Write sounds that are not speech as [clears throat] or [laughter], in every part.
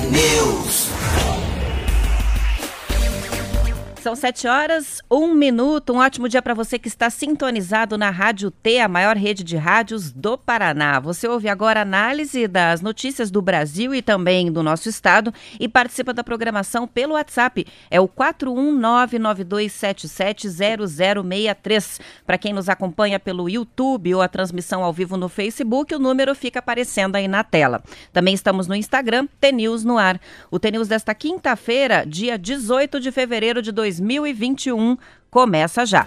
News. São sete horas, um minuto. Um ótimo dia para você que está sintonizado na Rádio T, a maior rede de rádios do Paraná. Você ouve agora análise das notícias do Brasil e também do nosso estado e participa da programação pelo WhatsApp. É o 41992770063. Para quem nos acompanha pelo YouTube ou a transmissão ao vivo no Facebook, o número fica aparecendo aí na tela. Também estamos no Instagram, TNews no ar. O TNews desta quinta-feira, dia 18 de fevereiro de 2020. 2021 começa já.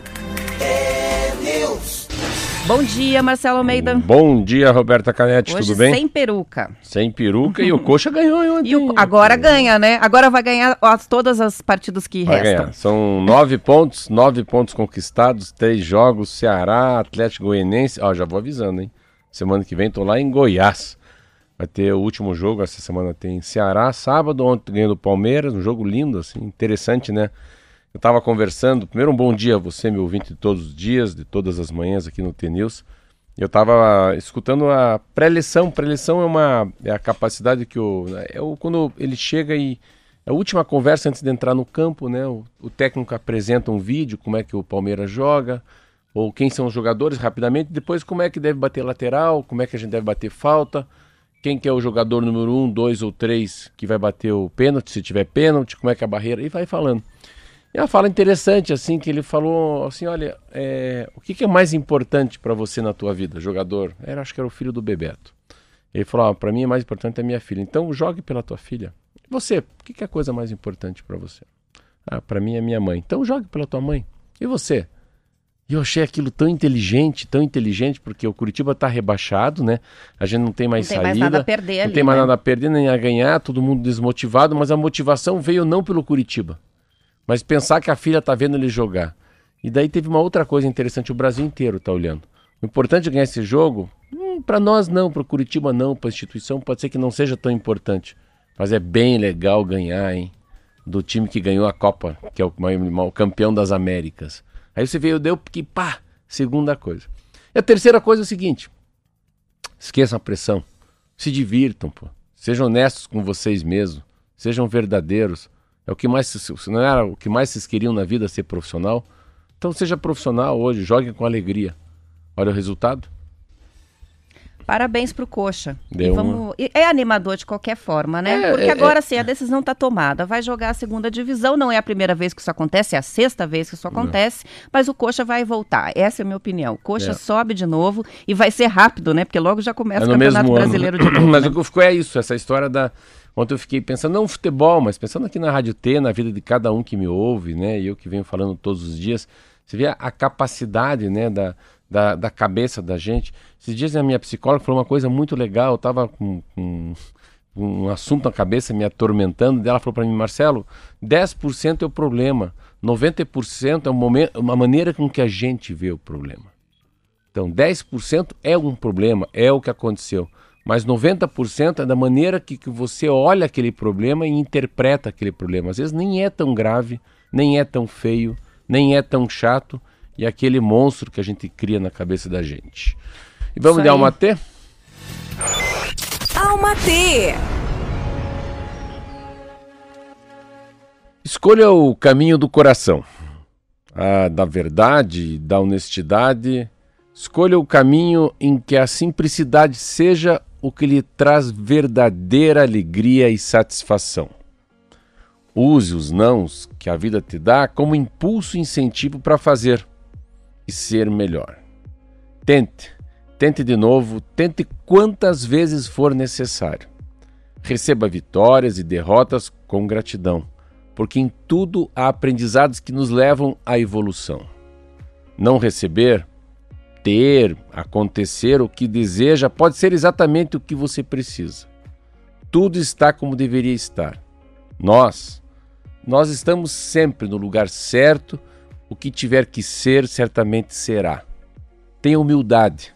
Bom dia, Marcelo Almeida. Bom dia, Roberta Canetti, Hoje tudo bem? Sem peruca. Sem peruca e o Coxa ganhou ontem. E o, agora ganha, né? Agora vai ganhar as, todas as partidas que vai restam. Ganhar. São nove pontos, nove pontos conquistados, três jogos, Ceará, Atlético Goianense. Ó, já vou avisando, hein? Semana que vem tô lá em Goiás. Vai ter o último jogo, essa semana tem Ceará, sábado, ontem ganhou do Palmeiras, um jogo lindo, assim, interessante, né? Eu estava conversando, primeiro um bom dia a você, meu ouvinte de todos os dias, de todas as manhãs aqui no TNews. Eu estava escutando a pré-lição. Pré-lição é uma é a capacidade que o é o, quando ele chega e é a última conversa antes de entrar no campo, né? O, o, técnico apresenta um vídeo, como é que o Palmeiras joga, ou quem são os jogadores rapidamente, depois como é que deve bater lateral, como é que a gente deve bater falta, quem que é o jogador número um, dois ou três que vai bater o pênalti, se tiver pênalti, como é que é a barreira, e vai falando. E uma fala interessante, assim, que ele falou assim, olha, é, o que, que, é mais importante para você na tua vida, jogador? Era, acho que era o filho do Bebeto. Ele falou, ah, para mim é mais importante a minha filha. Então jogue pela tua filha. Você, o que, que é a coisa mais importante para você? Ah, para mim é minha mãe. Então jogue pela tua mãe. E você? E eu achei aquilo tão inteligente, tão inteligente, porque o Curitiba está rebaixado, né? A gente não tem mais não saída. Tem mais nada a perder não ali, tem mais né? nada a perder nem a ganhar, todo mundo desmotivado, mas a motivação veio não pelo Curitiba mas pensar que a filha tá vendo ele jogar. E daí teve uma outra coisa interessante, o Brasil inteiro tá olhando. O importante é ganhar esse jogo, hum, para nós não, para Curitiba não, para a instituição pode ser que não seja tão importante, mas é bem legal ganhar, hein? Do time que ganhou a Copa, que é o, o campeão das Américas. Aí você veio, deu que pá, segunda coisa. E a terceira coisa é o seguinte: esqueçam a pressão, se divirtam, pô. Sejam honestos com vocês mesmos, sejam verdadeiros. É o que mais se não era o que mais vocês queriam na vida ser profissional? Então seja profissional hoje, jogue com alegria. Olha o resultado. Parabéns pro Coxa. Deu e vamos... É animador de qualquer forma, né? É, Porque é, agora é... sim, a decisão está tomada. Vai jogar a segunda divisão, não é a primeira vez que isso acontece, é a sexta vez que isso acontece, não. mas o Coxa vai voltar. Essa é a minha opinião. O Coxa É. sobe de novo e vai ser rápido, né? Porque logo já começa É o Campeonato ano. Brasileiro de novo. [clears throat] Mas né? o que ficou é isso, essa história da. Ontem eu fiquei pensando, não futebol, mas pensando aqui na Rádio T, na vida de cada um que me ouve, né? E eu que venho falando todos os dias. Você vê a, a capacidade, né, da, da, da, cabeça da gente. Esses dias a minha psicóloga falou uma coisa muito legal, eu tava com, com um assunto na cabeça me atormentando, dela falou para mim, Marcelo, 10% é o problema, 90% é uma, uma maneira com que a gente vê o problema. Então, 10% é um problema, é o que aconteceu. Mas 90% é da maneira que, que você olha aquele problema e interpreta aquele problema. Às vezes nem é tão grave, nem é tão feio, nem é tão chato, e aquele monstro que a gente cria na cabeça da gente. E vamos Isso de aí. Alma T? Alma T. Escolha o caminho do coração, a da verdade, da honestidade. Escolha o caminho em que a simplicidade seja o que lhe traz verdadeira alegria e satisfação. Use os nãos que a vida te dá como impulso e incentivo para fazer e ser melhor. Tente, tente de novo, tente quantas vezes for necessário. Receba vitórias e derrotas com gratidão, porque em tudo há aprendizados que nos levam à evolução. Não receber, ter, acontecer o que deseja pode ser exatamente o que você precisa. Tudo está como deveria estar. Nós, nós estamos sempre no lugar certo, o que tiver que ser, certamente será. Tenha humildade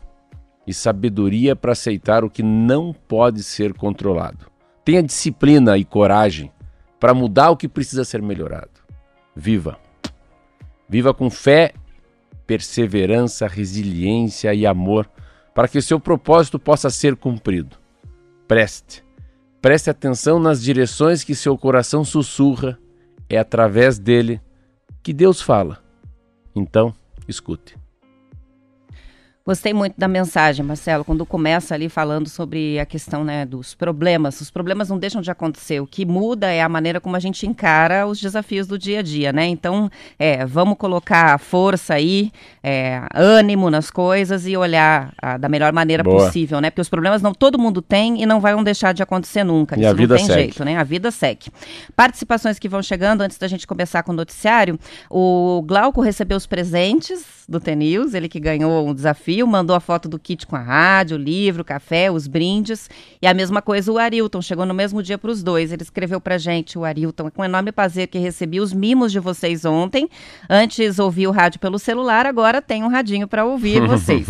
e sabedoria para aceitar o que não pode ser controlado. Tenha disciplina e coragem para mudar o que precisa ser melhorado. Viva! Viva com fé, perseverança, resiliência e amor para que o seu propósito possa ser cumprido. Preste, Preste atenção nas direções que seu coração sussurra. É através dele que Deus fala. Então, escute. Gostei muito da mensagem, Marcelo, quando começa ali falando sobre a questão né, dos problemas. Os problemas não deixam de acontecer. O que muda é a maneira como a gente encara os desafios do dia a dia, né? Então, é, vamos colocar força aí, é, ânimo nas coisas e olhar a, da melhor maneira Boa. possível, né? Porque os problemas não todo mundo tem e não vão deixar de acontecer nunca. E Isso a vida não tem segue. jeito, né? A vida segue. Participações que vão chegando antes da gente começar com o noticiário. O Glauco recebeu os presentes do TNews, ele que ganhou um desafio mandou a foto do kit com a rádio, o livro, o café, os brindes. E a mesma coisa o Arilton, chegou no mesmo dia para os dois. Ele escreveu para gente, o Arilton, com enorme prazer que recebi os mimos de vocês ontem. Antes ouvi o rádio pelo celular, agora tem um radinho para ouvir [laughs] vocês.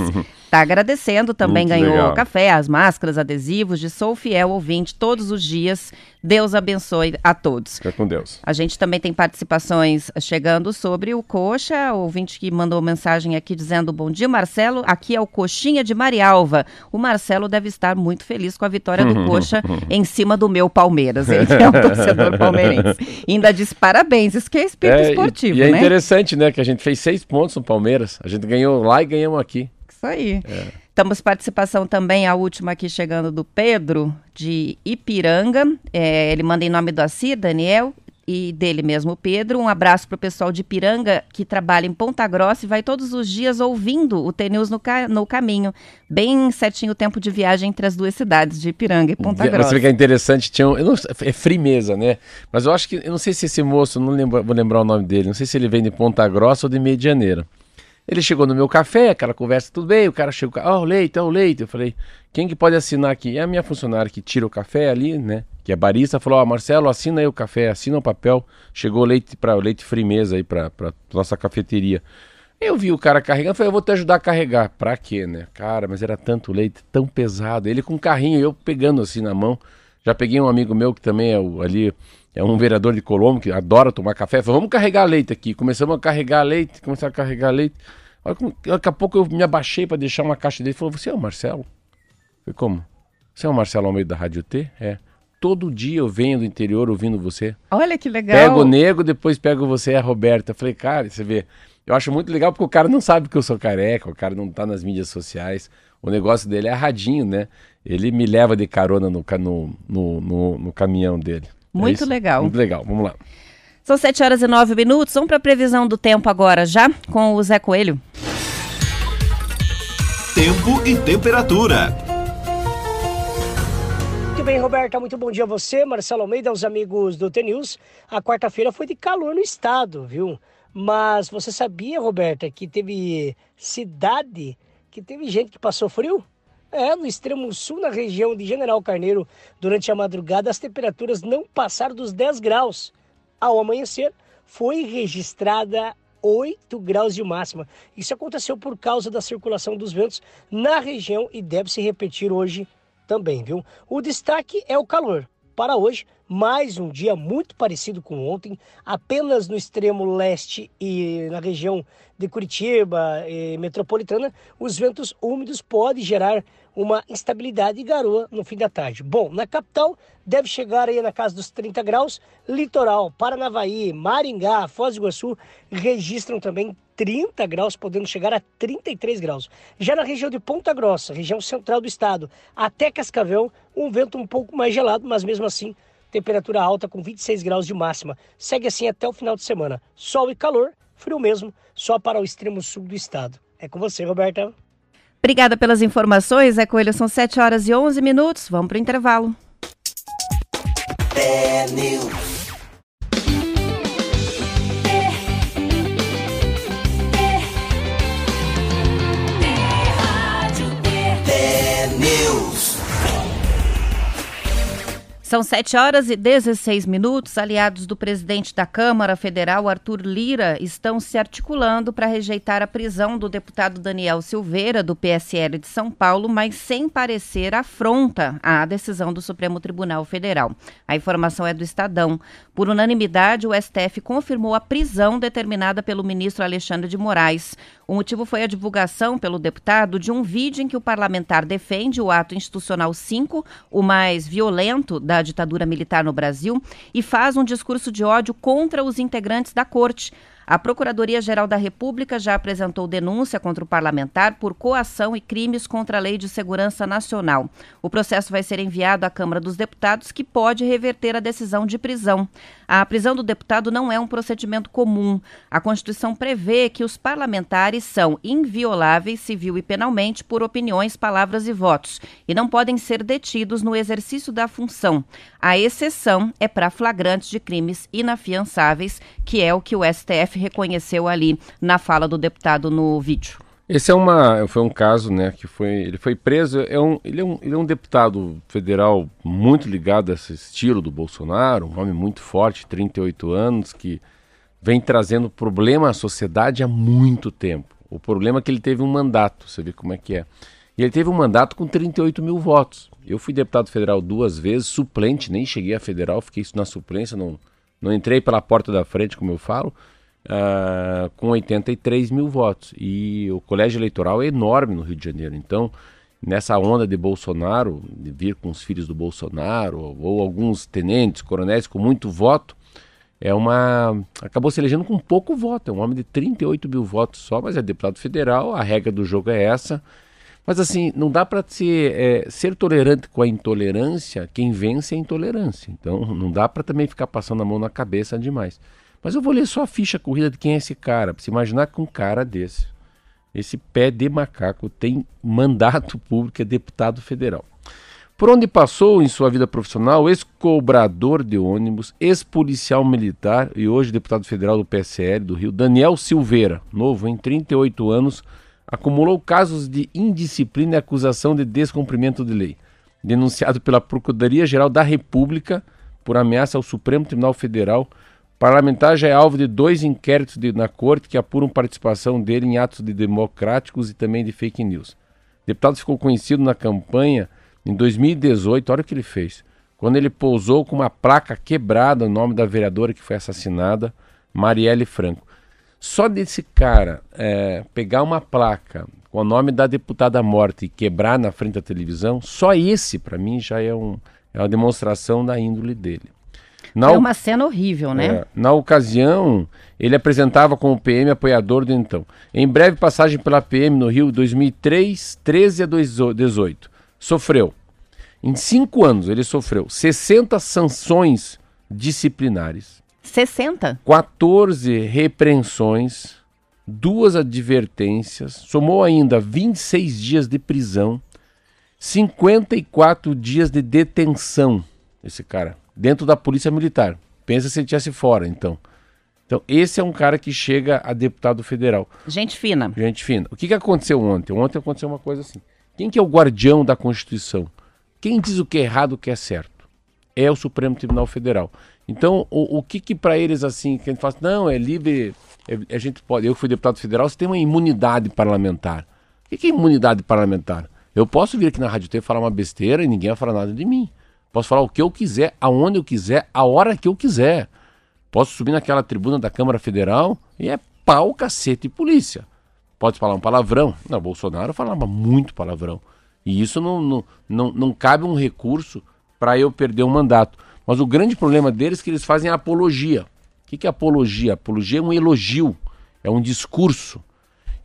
Tá agradecendo, também Muito ganhou legal. café, as máscaras, adesivos, de Sou Fiel Ouvinte todos os dias. Deus abençoe a todos. Fica com Deus. A gente também tem participações chegando sobre o Coxa, o ouvinte que mandou mensagem aqui dizendo bom dia, Marcelo. Aqui é o Coxinha de Marialva. O Marcelo deve estar muito feliz com a vitória do Coxa [laughs] em cima do meu Palmeiras. Ele é um [laughs] torcedor palmeirense. ainda diz parabéns, isso que é espírito é, esportivo, e, e é né? interessante, né, que a gente fez seis pontos no Palmeiras. A gente ganhou lá e ganhamos aqui. Isso aí. É. Temos participação também, a última aqui chegando do Pedro, de Ipiranga. É, ele manda em nome do Assi, Daniel, e dele mesmo, Pedro. Um abraço para o pessoal de Ipiranga, que trabalha em Ponta Grossa e vai todos os dias ouvindo o TNews no, ca no caminho. Bem certinho o tempo de viagem entre as duas cidades, de Ipiranga e Ponta Grossa. Você vê que é interessante, tinha um, não, é frimeza, né? Mas eu acho que, eu não sei se esse moço, não lembro, vou lembrar o nome dele, não sei se ele vem de Ponta Grossa ou de Medianeira. Ele chegou no meu café, aquela conversa, tudo bem, o cara chegou, ó, oh, leite, ó, oh, leite. Eu falei, quem que pode assinar aqui? É a minha funcionária que tira o café ali, né? Que é barista, falou, ó, oh, Marcelo, assina aí o café, assina o papel. Chegou leite para leite frimeza aí para nossa cafeteria. Eu vi o cara carregando, falei, eu vou te ajudar a carregar. Pra quê, né? Cara, mas era tanto leite, tão pesado. Ele com um carrinho, eu pegando assim na mão. Já peguei um amigo meu que também é o, ali, é um vereador de Colombo, que adora tomar café. Falei, vamos carregar leite aqui. Começamos a carregar leite, começar a carregar leite. Daqui a pouco eu me abaixei para deixar uma caixa dele. Ele falou: Você é o Marcelo? Eu falei: Como? Você é o Marcelo ao meio da Rádio T? É. Todo dia eu venho do interior ouvindo você. Olha que legal. Pego o nego, depois pego você, a Roberta. Eu falei, cara, você vê. Eu acho muito legal porque o cara não sabe que eu sou careca, o cara não tá nas mídias sociais. O negócio dele é radinho, né? Ele me leva de carona no, no, no, no caminhão dele. Muito é legal. Muito legal. Vamos lá. São 7 horas e 9 minutos. Vamos para a previsão do tempo agora já com o Zé Coelho. Tempo e temperatura. Muito bem, Roberta. Muito bom dia a você, Marcelo Almeida, aos amigos do T-News. A quarta-feira foi de calor no estado, viu? Mas você sabia, Roberta, que teve cidade, que teve gente que passou frio? É, no extremo sul, na região de General Carneiro, durante a madrugada, as temperaturas não passaram dos 10 graus ao amanhecer, foi registrada 8 graus de máxima. Isso aconteceu por causa da circulação dos ventos na região e deve se repetir hoje também, viu? O destaque é o calor. Para hoje, mais um dia muito parecido com ontem, apenas no extremo leste e na região de Curitiba e metropolitana, os ventos úmidos podem gerar uma instabilidade e garoa no fim da tarde. Bom, na capital deve chegar aí na casa dos 30 graus, litoral, Paranavaí, Maringá, Foz do Iguaçu registram também 30 graus, podendo chegar a 33 graus. Já na região de Ponta Grossa, região central do estado, até Cascavel, um vento um pouco mais gelado, mas mesmo assim temperatura alta com 26 graus de máxima. Segue assim até o final de semana. Sol e calor, frio mesmo, só para o extremo sul do estado. É com você, Roberta. Obrigada pelas informações, é Coelho. São 7 horas e 11 minutos. Vamos para o intervalo. É São 7 horas e 16 minutos. Aliados do presidente da Câmara Federal, Arthur Lira, estão se articulando para rejeitar a prisão do deputado Daniel Silveira, do PSL de São Paulo, mas sem parecer afronta à decisão do Supremo Tribunal Federal. A informação é do Estadão. Por unanimidade, o STF confirmou a prisão determinada pelo ministro Alexandre de Moraes. O motivo foi a divulgação pelo deputado de um vídeo em que o parlamentar defende o ato institucional 5, o mais violento da ditadura militar no Brasil, e faz um discurso de ódio contra os integrantes da corte. A Procuradoria-Geral da República já apresentou denúncia contra o parlamentar por coação e crimes contra a Lei de Segurança Nacional. O processo vai ser enviado à Câmara dos Deputados, que pode reverter a decisão de prisão. A prisão do deputado não é um procedimento comum. A Constituição prevê que os parlamentares são invioláveis civil e penalmente por opiniões, palavras e votos e não podem ser detidos no exercício da função. A exceção é para flagrantes de crimes inafiançáveis, que é o que o STF reconheceu ali na fala do deputado no vídeo. Esse é uma, foi um caso, né, que foi, ele foi preso, é um, ele, é um, ele é um deputado federal muito ligado a esse estilo do Bolsonaro, um homem muito forte, 38 anos, que vem trazendo problema à sociedade há muito tempo. O problema é que ele teve um mandato, você vê como é que é. E ele teve um mandato com 38 mil votos. Eu fui deputado federal duas vezes, suplente, nem cheguei a federal, fiquei na suplência, não, não entrei pela porta da frente, como eu falo uh, com 83 mil votos. E o colégio eleitoral é enorme no Rio de Janeiro. Então, nessa onda de Bolsonaro, de vir com os filhos do Bolsonaro, ou, ou alguns tenentes, coronéis com muito voto, é uma. acabou se elegendo com pouco voto. É um homem de 38 mil votos só, mas é deputado federal. A regra do jogo é essa. Mas assim, não dá para ser, é, ser tolerante com a intolerância. Quem vence é a intolerância. Então, não dá para também ficar passando a mão na cabeça demais. Mas eu vou ler só a ficha corrida de quem é esse cara, para se imaginar que um cara desse, esse pé de macaco, tem mandato público, é deputado federal. Por onde passou em sua vida profissional, ex-cobrador de ônibus, ex-policial militar e hoje deputado federal do PSL do Rio, Daniel Silveira, novo em 38 anos, acumulou casos de indisciplina e acusação de descumprimento de lei, denunciado pela Procuradoria-Geral da República por ameaça ao Supremo Tribunal Federal Parlamentar já é alvo de dois inquéritos de, na corte que apuram participação dele em atos de democráticos e também de fake news. O deputado ficou conhecido na campanha em 2018, olha o que ele fez, quando ele pousou com uma placa quebrada no nome da vereadora que foi assassinada, Marielle Franco. Só desse cara é, pegar uma placa com o nome da deputada morta e quebrar na frente da televisão, só esse para mim já é, um, é uma demonstração da índole dele. Na é uma cena horrível, né? É, na ocasião, ele apresentava como PM apoiador do então. Em breve passagem pela PM no Rio, 2003, 13 a 18. Sofreu. Em cinco anos, ele sofreu 60 sanções disciplinares. 60? 14 repreensões, duas advertências, somou ainda 26 dias de prisão, 54 dias de detenção. Esse cara dentro da polícia militar. Pensa se ele estivesse fora, então. Então, esse é um cara que chega a deputado federal. Gente fina. Gente fina. O que, que aconteceu ontem? Ontem aconteceu uma coisa assim. Quem que é o guardião da Constituição? Quem diz o que é errado, o que é certo? É o Supremo Tribunal Federal. Então, o, o que que para eles assim, que a gente fala, não, é livre, é, a gente pode, eu fui deputado federal, você tem uma imunidade parlamentar. O que, que é imunidade parlamentar? Eu posso vir aqui na Rádio T falar uma besteira e ninguém vai falar nada de mim. Posso falar o que eu quiser, aonde eu quiser, a hora que eu quiser. Posso subir naquela tribuna da Câmara Federal e é pau, cacete e polícia. Pode falar um palavrão. Não, Bolsonaro falava muito palavrão. E isso não, não, não, não cabe um recurso para eu perder um mandato. Mas o grande problema deles é que eles fazem apologia. O que, que é apologia? Apologia é um elogio, é um discurso.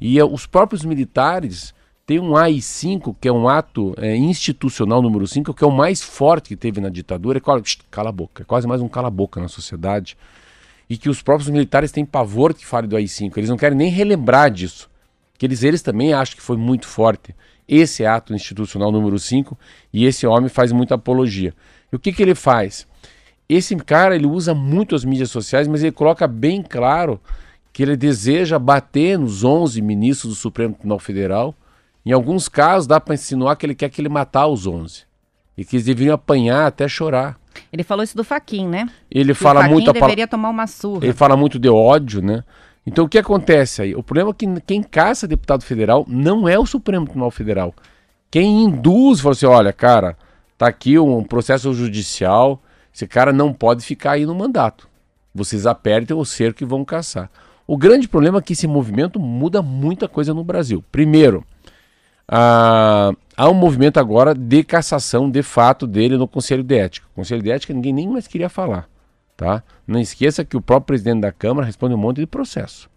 E é, os próprios militares tem um AI-5, que é um ato é, institucional número 5, que é o mais forte que teve na ditadura. É, cala a boca, é quase mais um cala-boca na sociedade. E que os próprios militares têm pavor que fale do AI-5. Eles não querem nem relembrar disso. Que eles, eles também acham que foi muito forte. Esse é ato institucional número 5 e esse homem faz muita apologia. E o que, que ele faz? Esse cara ele usa muito as mídias sociais, mas ele coloca bem claro que ele deseja bater nos 11 ministros do Supremo Tribunal Federal em alguns casos, dá para insinuar que ele quer que ele matar os 11 e que eles deveriam apanhar até chorar. Ele falou isso do Faquin, né? Ele que fala o muito deveria tomar uma surra. Ele fala muito de ódio, né? Então o que acontece aí? O problema é que quem caça deputado federal não é o Supremo Tribunal Federal. Quem induz, fala assim, olha, cara, tá aqui um processo judicial, Esse cara não pode ficar aí no mandato. Vocês apertem o cerco e vão caçar. O grande problema é que esse movimento muda muita coisa no Brasil. Primeiro, ah, há um movimento agora de cassação de fato dele no Conselho de Ética. O Conselho de Ética ninguém nem mais queria falar. Tá? Não esqueça que o próprio presidente da Câmara responde um monte de processo.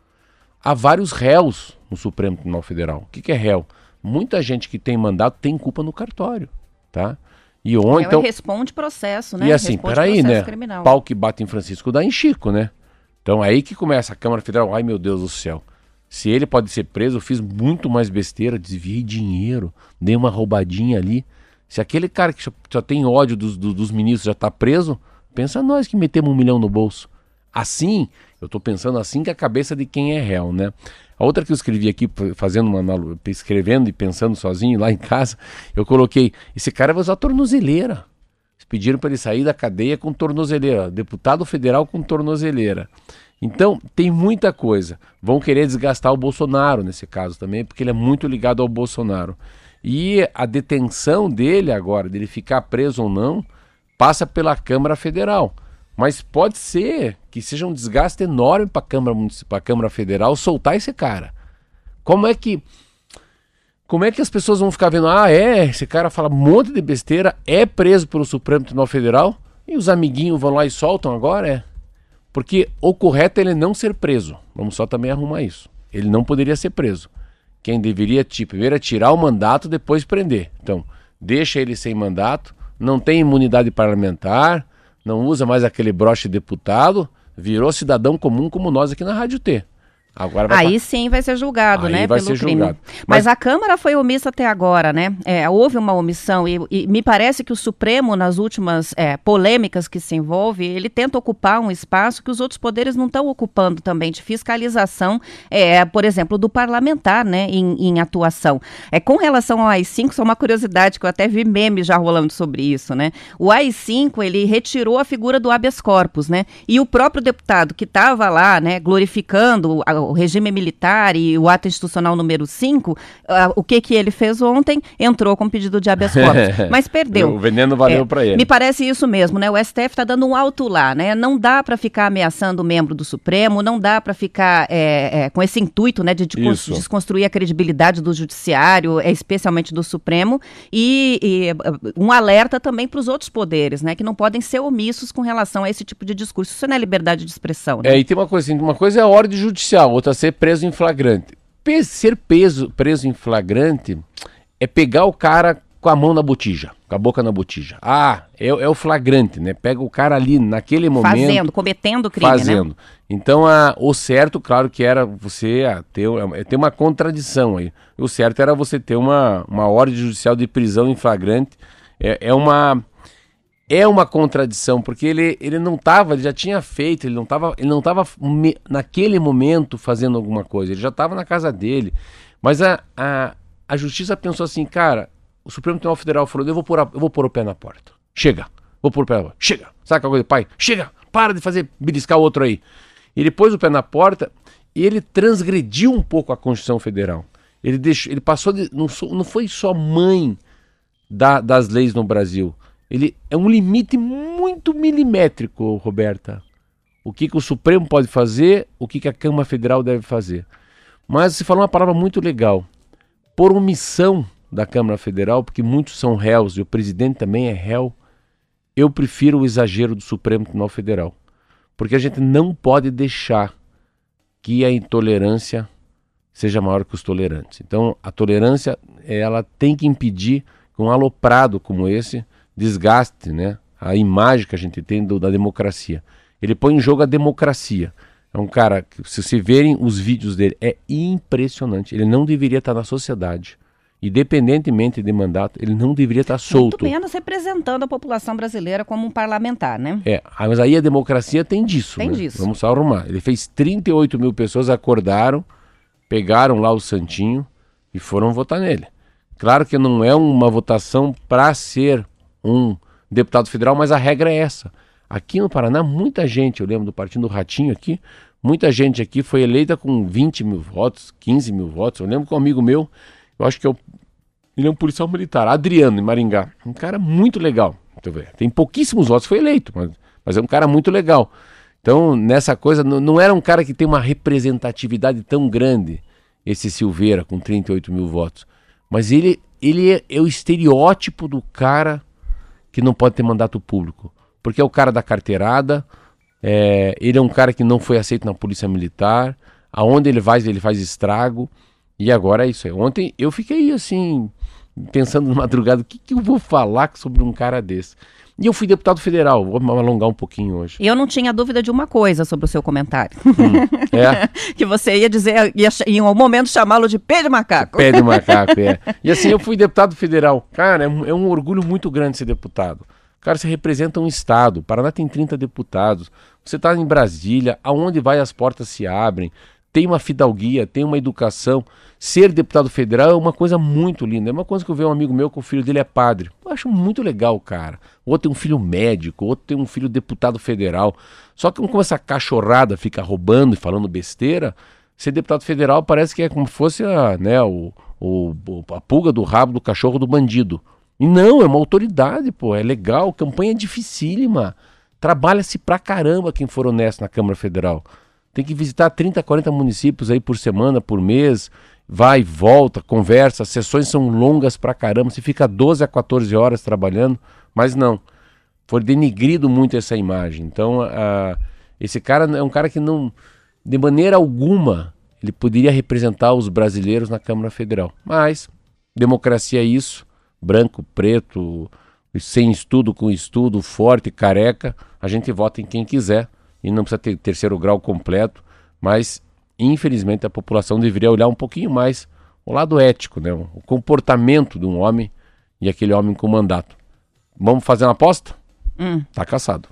Há vários réus no Supremo Tribunal Federal. O que, que é réu? Muita gente que tem mandato tem culpa no cartório. Tá? E ou então responde processo, né? E assim, responde peraí, né? Criminal. Pau que bate em Francisco dá em Chico, né? Então aí que começa a Câmara Federal. Ai meu Deus do céu. Se ele pode ser preso, eu fiz muito mais besteira, desviei dinheiro, dei uma roubadinha ali. Se aquele cara que só, tem ódio dos, dos, ministros já está preso, pensa nós que metemos um milhão no bolso. Assim, eu estou pensando assim que a cabeça de quem é réu, né? A outra que eu escrevi aqui, fazendo uma escrevendo e pensando sozinho lá em casa, eu coloquei: esse cara vai usar tornozeleira. Eles pediram para ele sair da cadeia com tornozeleira, deputado federal com tornozeleira. Então, tem muita coisa. Vão querer desgastar o Bolsonaro nesse caso também, porque ele é muito ligado ao Bolsonaro. E a detenção dele agora, dele ficar preso ou não, passa pela Câmara Federal. Mas pode ser que seja um desgaste enorme para a Câmara Câmara Federal soltar esse cara. Como é que como é que as pessoas vão ficar vendo, ah, é, esse cara fala um monte de besteira, é preso pelo Supremo Tribunal Federal e os amiguinhos vão lá e soltam agora, é? Porque o correto é ele não ser preso. Vamos só também arrumar isso. Ele não poderia ser preso. Quem deveria, primeiro é tirar o mandato, depois prender. Então, deixa ele sem mandato, não tem imunidade parlamentar, não usa mais aquele broche deputado, virou cidadão comum como nós aqui na Rádio T. Agora vai Aí sim vai ser julgado, Aí né? Vai pelo ser crime. Julgado. Mas... Mas... a Câmara foi omissa até agora, né? É, houve uma omissão e, e, me parece que o Supremo, nas últimas é, polêmicas que se envolve, ele tenta ocupar um espaço que os outros poderes não estão ocupando também, de fiscalização, é, por exemplo, do parlamentar, né? Em, em, atuação. É, com relação ao AI-5, só uma curiosidade que eu até vi memes já rolando sobre isso, né? O AI-5, ele retirou a figura do habeas corpus, né? E o próprio deputado que estava lá, né, glorificando a, o regime militar e o ato institucional número 5, uh, ah, o que que ele fez ontem? Entrou com pedido de habeas corpus, [laughs] mas perdeu. O veneno valeu é, para ele. Me parece isso mesmo, né? O STF está dando um alto lá, né? Não dá para ficar ameaçando o membro do Supremo, não dá para ficar é, é, com esse intuito, né, de, de desconstruir a credibilidade do judiciário, é, especialmente do Supremo, e, e um alerta também para os outros poderes, né, que não podem ser omissos com relação a esse tipo de discurso. Isso não é liberdade de expressão. Né? É, e tem uma coisa, assim, uma coisa é a ordem judicial, outra ser preso em flagrante. Ser peso, preso em flagrante é pegar o cara com a mão na botija, com a boca na botija. Ah, é, é o flagrante, né? Pega o cara ali naquele momento. Fazendo, cometendo crime, né? fazendo. né? Então, a, o certo, claro que era você a, ter, a, ter uma contradição aí. O certo era você ter uma, uma ordem judicial de prisão em flagrante. É, é uma é uma contradição, porque ele, ele não estava, ele já tinha feito, ele não estava ele não tava naquele momento fazendo alguma coisa, ele já estava na casa dele. Mas a, a, a justiça pensou assim, cara, o Supremo Tribunal Federal falou, eu vou pôr, a, eu vou pôr o pé na porta. Chega, vou pôr o pé na porta. Chega, sabe aquela coisa, pai? Chega, para de fazer, beliscar o outro aí. Ele pôs o pé na porta e ele transgrediu um pouco a Constituição Federal. Ele, deixou, ele passou de, não, não foi só mãe da, das leis no Brasil, ele é um limite muito milimétrico, Roberta. O que, que o Supremo pode fazer, o que, que a Câmara Federal deve fazer. Mas você falou uma palavra muito legal. Por omissão da Câmara Federal, porque muitos são réus e o presidente também é réu, eu prefiro o exagero do Supremo Tribunal Federal. Porque a gente não pode deixar que a intolerância seja maior que os tolerantes. Então, a tolerância, ela tem que impedir que um aloprado como esse desgaste né, a imagem que a gente tem do, da democracia. Ele põe em jogo a democracia. É um cara que, se se verem os vídeos dele, é impressionante. Ele não deveria estar na sociedade. Independentemente de mandato, ele não deveria estar solto. Muito menos representando a população brasileira como um parlamentar, né? É, ah, mas aí a democracia tem disso. Tem né? disso. Vamos só arrumar. Ele fez 38 mil pessoas, acordaram, pegaram lá o Santinho e foram votar nele. Claro que não é uma votação para ser um deputado federal, mas a regra é essa. Aqui no Paraná, muita gente, eu lembro do Partido do Ratinho aqui, muita gente aqui foi eleita com 20 mil votos, 15 mil votos. Eu lembro que um amigo meu, eu acho que é o, ele é um policial militar, Adriano, em Maringá, um cara muito legal. Tem pouquíssimos votos, foi eleito, mas, mas é um cara muito legal. Então, nessa coisa, não, não era um cara que tem uma representatividade tão grande, esse Silveira, com 38 mil votos. Mas ele, ele é, é o estereótipo do cara que não pode ter mandato público. Porque é o cara da carteirada, é, ele é um cara que não foi aceito na polícia militar, aonde ele vai, ele faz estrago. E agora é isso aí. Ontem eu fiquei assim, pensando na madrugada, o que, que eu vou falar sobre um cara desse? E eu fui deputado federal, vou me alongar um pouquinho hoje. Eu não tinha dúvida de uma coisa sobre o seu comentário. Hum, é? [laughs] que você ia dizer, ia em um momento chamá-lo de pé de macaco. Pé de macaco, é. [laughs] E assim, eu fui deputado federal. Cara, é um, é um orgulho muito grande ser deputado. Cara, você representa um estado. O Paraná tem 30 deputados. Você está em Brasília, aonde vai as portas se abrem tem uma fidalguia, tem uma educação. Ser deputado federal é uma coisa muito linda. É uma coisa que eu vejo um amigo meu que o filho dele é padre. Eu acho muito legal, cara. Outro tem um filho médico, outro tem um filho deputado federal. Só que como essa cachorrada fica roubando e falando besteira, ser deputado federal parece que é como se fosse a, né, o, o, a pulga do rabo do cachorro do bandido. E não, é uma autoridade, pô. É legal, campanha é dificílima. Trabalha-se pra caramba quem for honesto na Câmara Federal. Tem que visitar 30, 40 municípios aí por semana, por mês, vai, volta, conversa, as sessões são longas pra caramba, você fica 12 a 14 horas trabalhando, mas não. Foi denigrido muito essa imagem. Então, esse cara é um cara que não, de maneira alguma, ele poderia representar os brasileiros na Câmara Federal. Mas, democracia é isso, branco, preto, sem estudo, com estudo, forte, careca, a gente vota em quem quiser e não precisa ter terceiro grau completo, mas infelizmente a população deveria olhar um pouquinho mais o lado ético, né? o comportamento de um homem e aquele homem com mandato. Vamos fazer uma aposta? Hum. Tá caçado.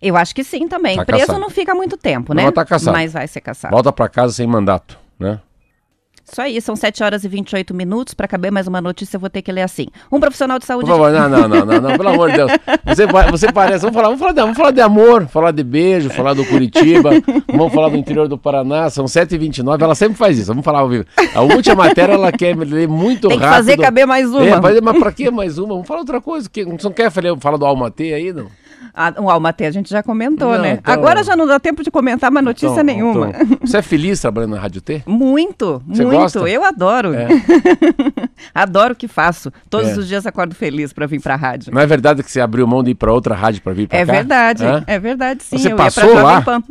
Eu acho que sim também. Tá Preso caçado. não fica muito tempo, né? Não, tá caçado. Mas vai ser caçado. Volta para casa sem mandato, né? Isso aí, são 7 horas e 28 minutos. Para caber mais uma notícia, eu vou ter que ler assim. Um profissional de saúde. Por favor, não, não, não, não, não, pelo amor de Deus. Você, você parece. Vamos falar, vamos, falar de, vamos falar de amor, falar de beijo, falar do Curitiba, vamos falar do interior do Paraná. São 7h29, ela sempre faz isso. Vamos falar ao vivo. A última matéria ela quer ler muito Tem que rápido. fazer caber mais uma. É, mas para que mais uma? Vamos falar outra coisa. Você não quer falar do Almatê aí, não? Ah, o Almaté a gente já comentou, não, né? Então... Agora já não dá tempo de comentar mais notícia então, nenhuma. Então. Você é feliz trabalhando na Rádio T? Muito, Você muito. Gosta? Eu adoro. É. [laughs] adoro o que faço. Todos é. os dias acordo feliz para vir para a rádio. Não é verdade que você abriu mão de ir para outra rádio para vir para é cá? É verdade, é? é verdade sim. Você eu passou lá? Pan.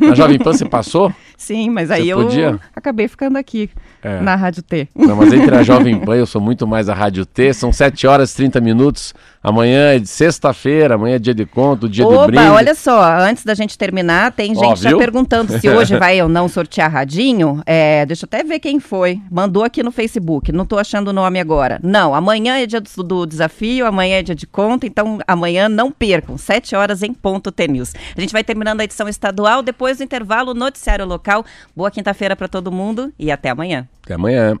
Na Jovem Pan você passou? [laughs] Sim, mas aí eu acabei ficando aqui é. na Rádio T. Não, mas entre a Jovem Pan eu sou muito mais a Rádio T. São 7 horas e 30 minutos. Amanhã é de sexta-feira, amanhã é dia de conto, dia Opa, do brinde. olha só, antes da gente terminar, tem gente Ó, já perguntando se [laughs] hoje vai ou não sortear radinho. É, deixa eu até ver quem foi. Mandou aqui no Facebook, não estou achando o nome agora. Não, amanhã é dia do, do, desafio, amanhã é dia de conta, então amanhã não percam, 7 horas em ponto T-News. A gente vai terminando a edição estadual, depois do intervalo, noticiário local. Boa quinta-feira para todo mundo e até amanhã. Até amanhã.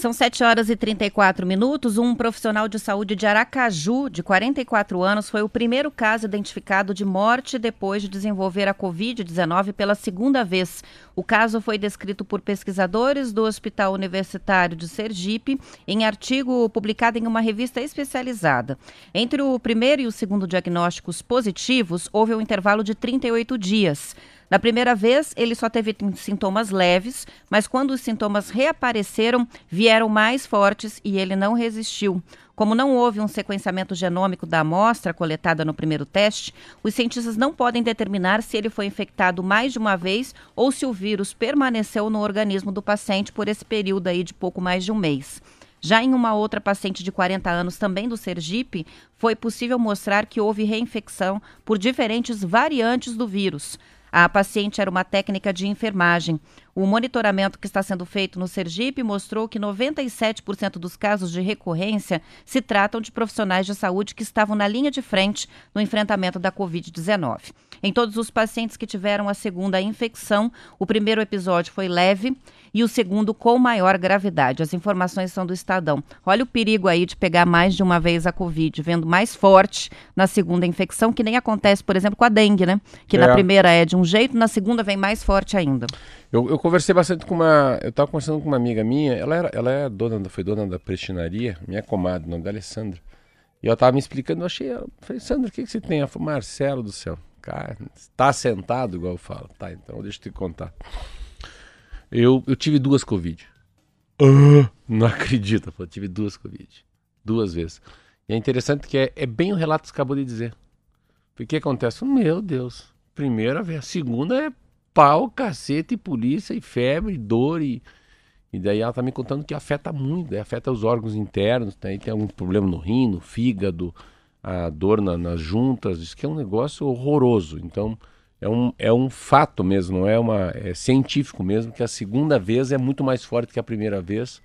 São 7 horas e 34 minutos. Um profissional de saúde de Aracaju, de 44 anos, foi o primeiro caso identificado de morte depois de desenvolver a Covid-19 pela segunda vez. O caso foi descrito por pesquisadores do Hospital Universitário de Sergipe em artigo publicado em uma revista especializada. Entre o primeiro e o segundo diagnósticos positivos, houve um intervalo de 38 dias. Na primeira vez, ele só teve sintomas leves, mas quando os sintomas reapareceram, vieram mais fortes e ele não resistiu. Como não houve um sequenciamento genômico da amostra coletada no primeiro teste, os cientistas não podem determinar se ele foi infectado mais de uma vez ou se o vírus permaneceu no organismo do paciente por esse período aí de pouco mais de um mês. Já em uma outra paciente de 40 anos, também do Sergipe, foi possível mostrar que houve reinfecção por diferentes variantes do vírus. A paciente era uma técnica de enfermagem. O monitoramento que está sendo feito no Sergipe mostrou que 97% dos casos de recorrência se tratam de profissionais de saúde que estavam na linha de frente no enfrentamento da Covid-19. Em todos os pacientes que tiveram a segunda infecção, o primeiro episódio foi leve e o segundo com maior gravidade. As informações são do Estadão. Olha o perigo aí de pegar mais de uma vez a Covid, vendo mais forte na segunda infecção, que nem acontece, por exemplo, com a dengue, né? Que é. na primeira é de um jeito, na segunda vem mais forte ainda. Eu, eu conversei bastante com uma. Eu estava conversando com uma amiga minha, ela, era, ela é dona, foi dona da prestinaria, minha comadre, o nome dela é Sandra. E ela estava me explicando, eu achei. Eu falei, Sandra, o que, que você tem? Ela falou, Marcelo do céu. Cara, está sentado, igual eu falo. Tá, então deixa eu te contar. Eu, eu tive duas Covid. Uh, não acredito, eu tive duas Covid. Duas vezes. E é interessante que é, é bem o relato que você acabou de dizer. Porque o que acontece? Meu Deus. Primeira vez. A segunda é pau, cacete, polícia, e febre, e dor. E, e daí ela tá me contando que afeta muito. Afeta os órgãos internos. Daí tem algum problema no rim, no fígado, a dor na, nas juntas. Isso que é um negócio horroroso. Então é um, é um fato mesmo, não é uma é científico mesmo que a segunda vez é muito mais forte que a primeira vez.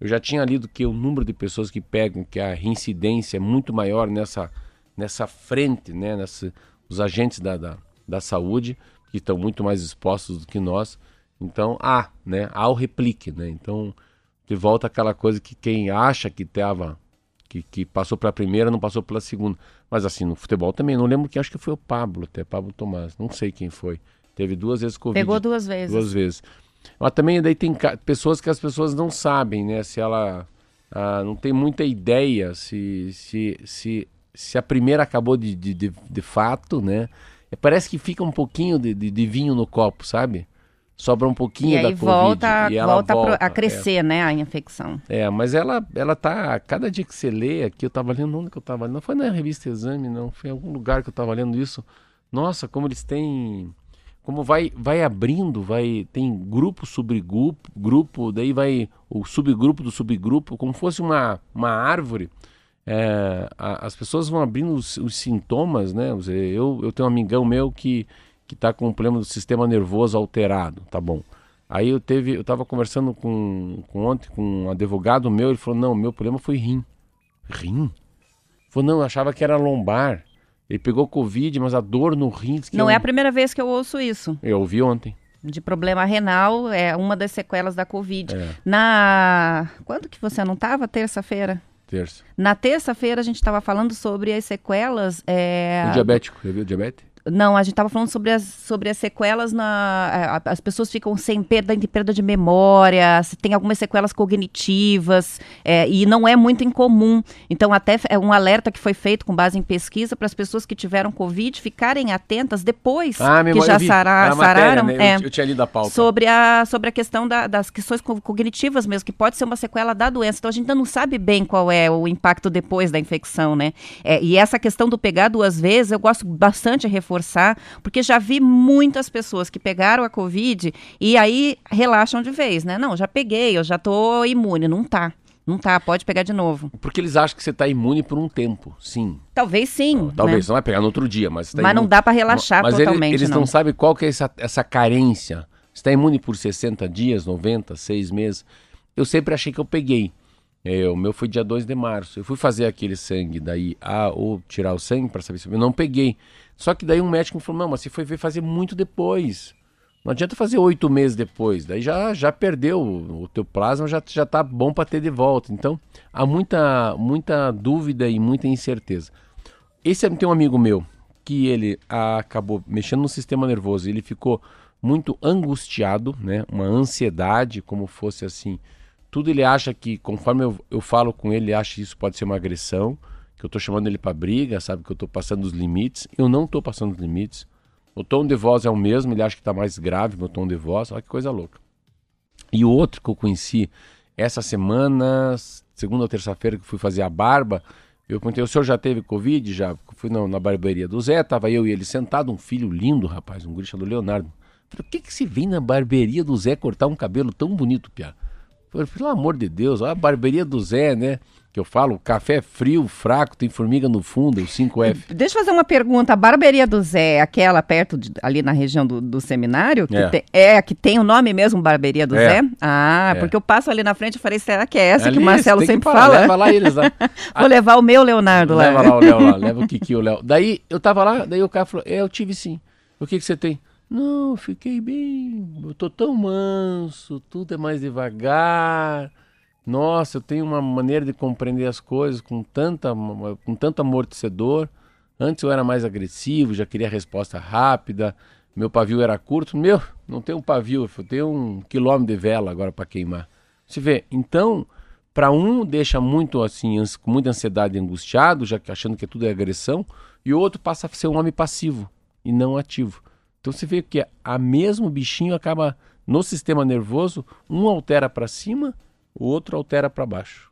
Eu já tinha lido que o número de pessoas que pegam, que a reincidência é muito maior nessa nessa frente, né, nessa, os agentes da, da, da saúde que estão muito mais expostos do que nós. Então há, né, há o replique, né? Então de volta aquela coisa que quem acha que tava que, que passou para a primeira não passou pela segunda. Mas assim, no futebol também, não lembro quem, acho que foi o Pablo, até Pablo Tomás, não sei quem foi. Teve duas vezes Covid. Pegou duas vezes. Duas vezes. Mas também daí tem pessoas que as pessoas não sabem, né? Se ela ah, não tem muita ideia se, se, se, se a primeira acabou de, de, de, de fato, né? Parece que fica um pouquinho de, de, de vinho no copo, sabe? sobra um pouquinho e da aí volta, Covid. E ela volta, volta a crescer, é. né, a infecção. É, mas ela, ela tá, cada dia que você lê aqui, eu tava lendo, onde que eu tava lendo? Não foi na revista Exame, não, foi em algum lugar que eu tava lendo isso. Nossa, como eles têm, como vai, vai abrindo, vai, tem grupo, subgrupo, grupo, daí vai o subgrupo do subgrupo, como fosse uma, uma árvore. É, a, as pessoas vão abrindo os, os sintomas, né? Eu, eu tenho um amigão meu que que está com um problema do sistema nervoso alterado, tá bom. Aí eu teve, eu estava conversando com, com ontem com um advogado meu, ele falou: "Não, meu problema foi rim". Rim? Falou: "Não, eu achava que era lombar". Ele pegou covid, mas a dor no rim Não é, é a primeira vez que eu ouço isso. Eu ouvi ontem. De problema renal, é uma das sequelas da covid. É. Na quando que você não estava terça-feira? Terça. Na terça-feira a gente estava falando sobre as sequelas. É... O diabético, você viu o diabetes? Não, a gente estava falando sobre as, sobre as sequelas na. É, as pessoas ficam sem perda, de perda de memória, tem algumas sequelas cognitivas, é, e não é muito incomum. Então, até é um alerta que foi feito com base em pesquisa para as pessoas que tiveram Covid ficarem atentas depois ah, que já sara, sararam. Matéria, né? eu, eu, tinha lido a pauta. Sobre a, sobre a questão da, das questões cognitivas mesmo, que pode ser uma sequela da doença. Então, a gente ainda não sabe bem qual é o impacto depois da infecção, né? É, e essa questão do pegar duas vezes, eu gosto bastante de reforçar reforçar, porque já vi muitas pessoas que pegaram a Covid e aí relaxam de vez, né? Não, já peguei, eu já tô imune. Não tá. Não tá, pode pegar de novo. Porque eles acham que você está imune por um tempo, sim. Talvez sim. Talvez, né? não vai pegar no outro dia, mas... Tá mas imune... não dá para relaxar mas totalmente, eles, eles não. não sabem qual que é essa, essa carência. Você está imune por 60 dias, 90, 6 meses. Eu sempre achei que eu peguei. É, o meu foi dia 2 de março. Eu fui fazer aquele sangue daí, ah, ou tirar o sangue para saber se eu não peguei. Só que daí um médico me falou, não, mas você foi ver fazer muito depois. Não adianta fazer oito meses depois. Daí já, já perdeu o teu plasma, já, já tá bom para ter de volta. Então, há muita, muita dúvida e muita incerteza. Esse tem um amigo meu que ele acabou mexendo no sistema nervoso. Ele ficou muito angustiado, né? Uma ansiedade, como fosse assim tudo ele acha que, conforme eu, eu falo com ele, ele acha que isso pode ser uma agressão, que eu estou chamando ele para briga, sabe? Que eu estou passando os limites. Eu não estou passando os limites. O tom de voz é o mesmo, ele acha que está mais grave meu tom de voz. Olha que coisa louca. E o outro que eu conheci essa semana, segunda ou terça-feira, que fui fazer a barba, eu perguntei, o senhor já teve Covid? Já. Fui na, na barbearia do Zé, tava eu e ele sentado, um filho lindo, rapaz, um guri do Leonardo. O que que se vem na barbearia do Zé cortar um cabelo tão bonito, Pia? Falei, pelo amor de Deus, olha a barbearia do Zé, né? que eu falo, café é frio, fraco, tem formiga no fundo, o 5F. Deixa eu fazer uma pergunta. A barbearia do Zé, aquela perto de, ali na região do, do seminário, que É. tem, é que tem o nome mesmo, barbearia do É. Zé? Ah, É. porque eu passo ali na frente e falei, será que é essa que Ali, o Marcelo tem que sempre falar, fala? Leva lá eles lá. [laughs] Vou levar o meu Leonardo lá. Leva lá o Léo lá, leva o [laughs] Kiki o Léo. Daí eu tava lá, daí o cara falou, é, eu tive sim. O que que você tem? Não, fiquei bem, eu tô tão manso, tudo é mais devagar. Nossa, eu tenho uma maneira de compreender as coisas com, tanta, com tanto amortecedor. Antes eu era mais agressivo, já queria resposta rápida. Meu pavio era curto. Meu, não tem um pavio, eu tenho um quilômetro de vela agora para queimar. Você vê, então, para um deixa muito assim, com muita ansiedade e angustiado, já que achando que tudo é agressão, e o outro passa a ser um homem passivo e não ativo. Então você vê que a mesmo bichinho acaba no sistema nervoso, um altera para cima, o outro altera para baixo.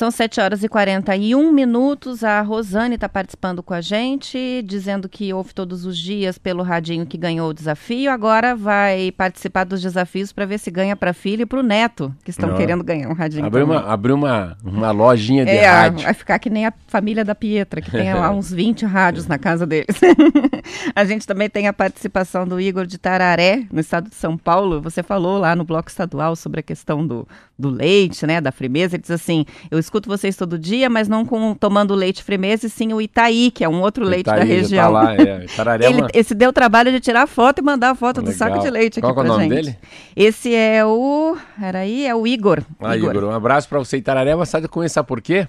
São 7 horas e 41 minutos. A Rosane está participando com a gente, dizendo que ouve todos os dias pelo radinho que ganhou o desafio. Agora vai participar dos desafios para ver se ganha para filho e para o neto, que estão querendo ganhar um radinho. Abriu uma, abriu uma, uma lojinha de É, rádio. vai ficar que nem a família da Pietra, que tem lá [laughs] uns 20 rádios na casa deles. [laughs] a gente também tem a participação do Igor de Tararé, no estado de São Paulo. Você falou lá no bloco estadual sobre a questão do, do leite, né, da frimeza. Ele diz assim: eu escuto vocês todo dia, mas não com tomando leite frimeza, e sim o Itaí, que é um outro leite Tá da já região. Tá lá, é. Tararé é Ele, esse deu o trabalho de tirar a foto e mandar a foto do Legal. saco de leite aqui Qual que é o nome gente. dele? Esse é o. Era aí, é o Igor. Ah, Igor, um abraço pra você. Itararé, mas sabe como sabe por quê?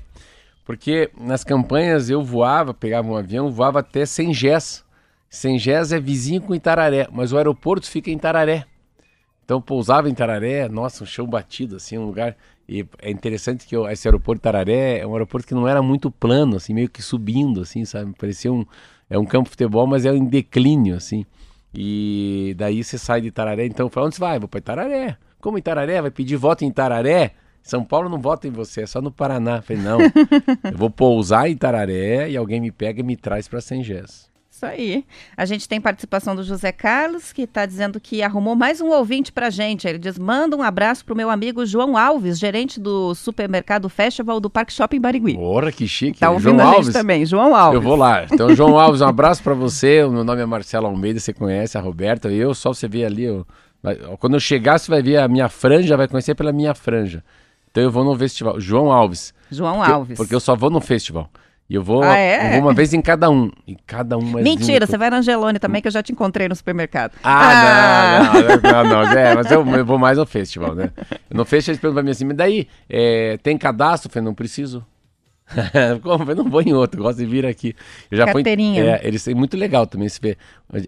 Porque nas campanhas eu voava, pegava um avião, voava até Sengés. Sengés é vizinho com Itararé, mas o aeroporto fica em Tararé. Então pousava em Tararé, nossa, um chão batido, assim, um lugar. E é interessante que esse aeroporto de Tararé é um aeroporto que não era muito plano, assim, meio que subindo, assim, sabe? Parecia um. É um campo de futebol, mas é em declínio, assim. E daí você sai de Itararé, então fala, onde você vai? Vou para Itararé. Como Itararé? Vai pedir voto em Itararé? São Paulo não vota em você, é só no Paraná. Eu falei, não, [laughs] eu vou pousar em Itararé e alguém me pega e me traz para Sengés. Isso aí. A gente tem participação do José Carlos, que está dizendo que arrumou mais um ouvinte para gente. Ele diz: manda um abraço para o meu amigo João Alves, gerente do supermercado Festival do Parque Shopping Barigui. Porra, que chique. Tá ouvindo João a gente Alves. também, João Alves. Eu vou lá. Então, João Alves, um abraço para você. O meu nome é Marcelo Almeida, você conhece a Roberta. Eu, só você ver ali. eu- Quando eu chegar, você vai ver a minha franja, vai conhecer pela minha franja. Então eu vou no festival. João Alves. João Porque- Alves. Porque eu só vou no festival. E eu vou, Ah, é? eu vou uma vez em cada um. E cada um mais Mentira, você vai na Angelone também, que eu já te encontrei no supermercado. Ah, não, não, não, não, é, mas eu, eu vou mais no festival, né? No festival eles perguntam pra mim assim, mas daí, é, tem cadastro? Eu falei, não preciso. [laughs] Como? Eu não vou em outro, gosto de vir aqui. Eu já fui- Carteirinha. é, eles têm muito legal também se ver.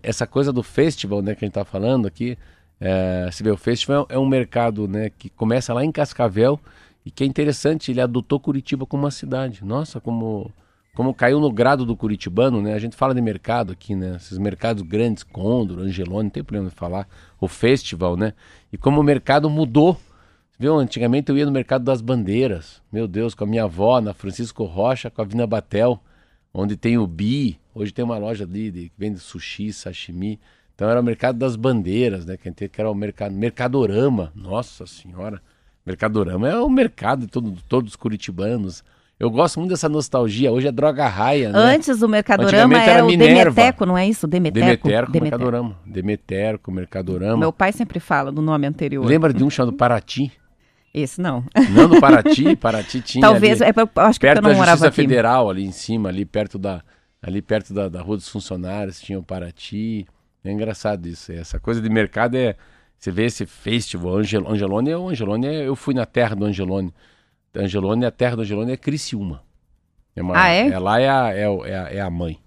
Essa coisa do festival, né, que a gente tá falando aqui, é, se vê, o festival é um mercado, né, que começa lá em Cascavel e que é interessante, ele adotou Curitiba como uma cidade. Nossa, como como caiu no grado do curitibano, né? A gente fala de mercado aqui, né? Esses mercados grandes, Condor, Angelone, não tem problema de falar, o festival, né? E como o mercado mudou. Viu? Antigamente eu ia no mercado das bandeiras, meu Deus, com a minha avó, na Francisco Rocha, com a Vina Batel, onde tem o Bi, hoje tem uma loja ali que vende sushi, sashimi. Então era o mercado das bandeiras, né? Que, a gente- que era o mercado, Mercadorama, nossa senhora. Mercadorama é o mercado de todo, todos os curitibanos. Eu gosto muito dessa nostalgia. Hoje é droga raia, né? Antes o Mercadorama era, era o. Demeteco, não é isso? Demeteco. Demeterco, Mercadorama. Demeterco, Mercadorama. Meu pai sempre fala do nome anterior. Lembra de um chamado Paraty? Esse não. Não no Paraty, [laughs] Paraty tinha Talvez, ali, é, eu acho que perto eu não da morava Justiça aqui. Federal, ali em cima, ali perto da, ali perto da, da Rua dos Funcionários, tinha o Paraty. É engraçado isso. Essa coisa de mercado é. Você vê esse festival, Angel, Angelone é o Angelone, é- eu fui na terra do Angelone. Angelone, a terra do Angelone é Criciúma. É uma- Ah, é? lá é a, é, é a, é a mãe.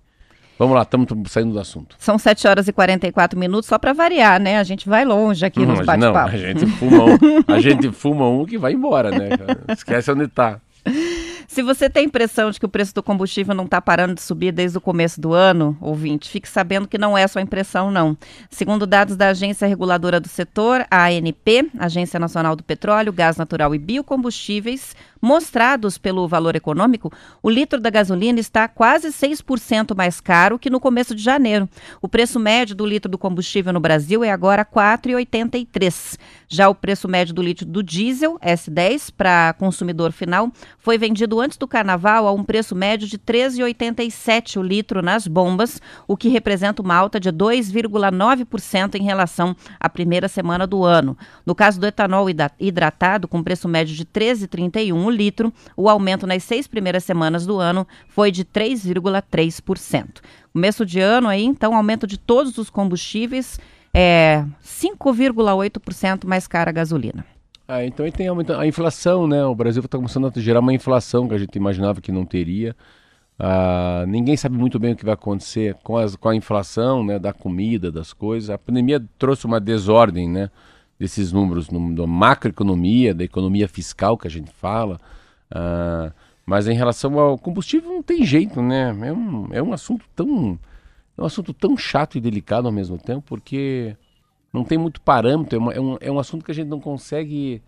Vamos lá, estamos saindo do assunto. São 7 horas e 44 minutos, só para variar, né? A gente vai longe aqui Hum, nos mas não, a gente fuma um, a gente fuma um que vai embora, né? [laughs] Esquece onde tá. Se você tem a impressão de que o preço do combustível não está parando de subir desde o começo do ano, ouvinte, fique sabendo que não é sua impressão, não. Segundo dados da Agência Reguladora do Setor, a ANP, Agência Nacional do Petróleo, Gás Natural e Biocombustíveis, mostrados pelo valor econômico, o litro da gasolina está quase 6% mais caro que no começo de janeiro. O preço médio do litro do combustível no Brasil é agora R$ 4,83. Já o preço médio do litro do diesel, S10, para consumidor final, foi vendido antes do carnaval a um preço médio de R$ 13,87 o litro nas bombas, o que representa uma alta de 2,9% em relação à primeira semana do ano. No caso do etanol hidratado, com preço médio de R$ 13,31 o litro, o aumento nas seis primeiras semanas do ano foi de 3,3%. Começo de ano aí, então, aumento de todos os combustíveis é 5,8% mais cara a gasolina. Ah, então aí tem a inflação, né? O Brasil está começando a gerar uma inflação que a gente imaginava que não teria. Ah, ninguém sabe muito bem o que vai acontecer com, as, com a inflação né, da comida, das coisas. A pandemia trouxe uma desordem né, desses números no, da macroeconomia, da economia fiscal que a gente fala. Ah, mas em relação ao combustível não tem jeito, né? É um, é um assunto tão é um assunto tão chato e delicado ao mesmo tempo, porque não tem muito parâmetro, é, uma, é, um, é um assunto que a gente não consegue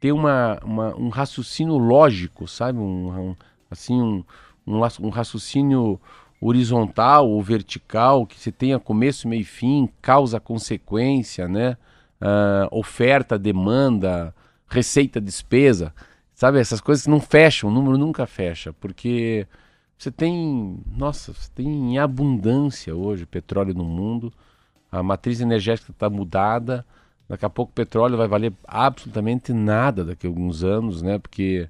ter uma, uma um raciocínio lógico, sabe? Um, um assim, um, um, um, raciocínio horizontal ou vertical, que você tenha começo, meio e fim, causa, consequência, né? Uh, oferta, demanda, receita, despesa. Sabe, essas coisas não fecham, o número nunca fecha, porque você tem, nossa, você tem em abundância hoje petróleo no mundo, a matriz energética está mudada, daqui a pouco o petróleo vai valer absolutamente nada daqui a alguns anos, né? Porque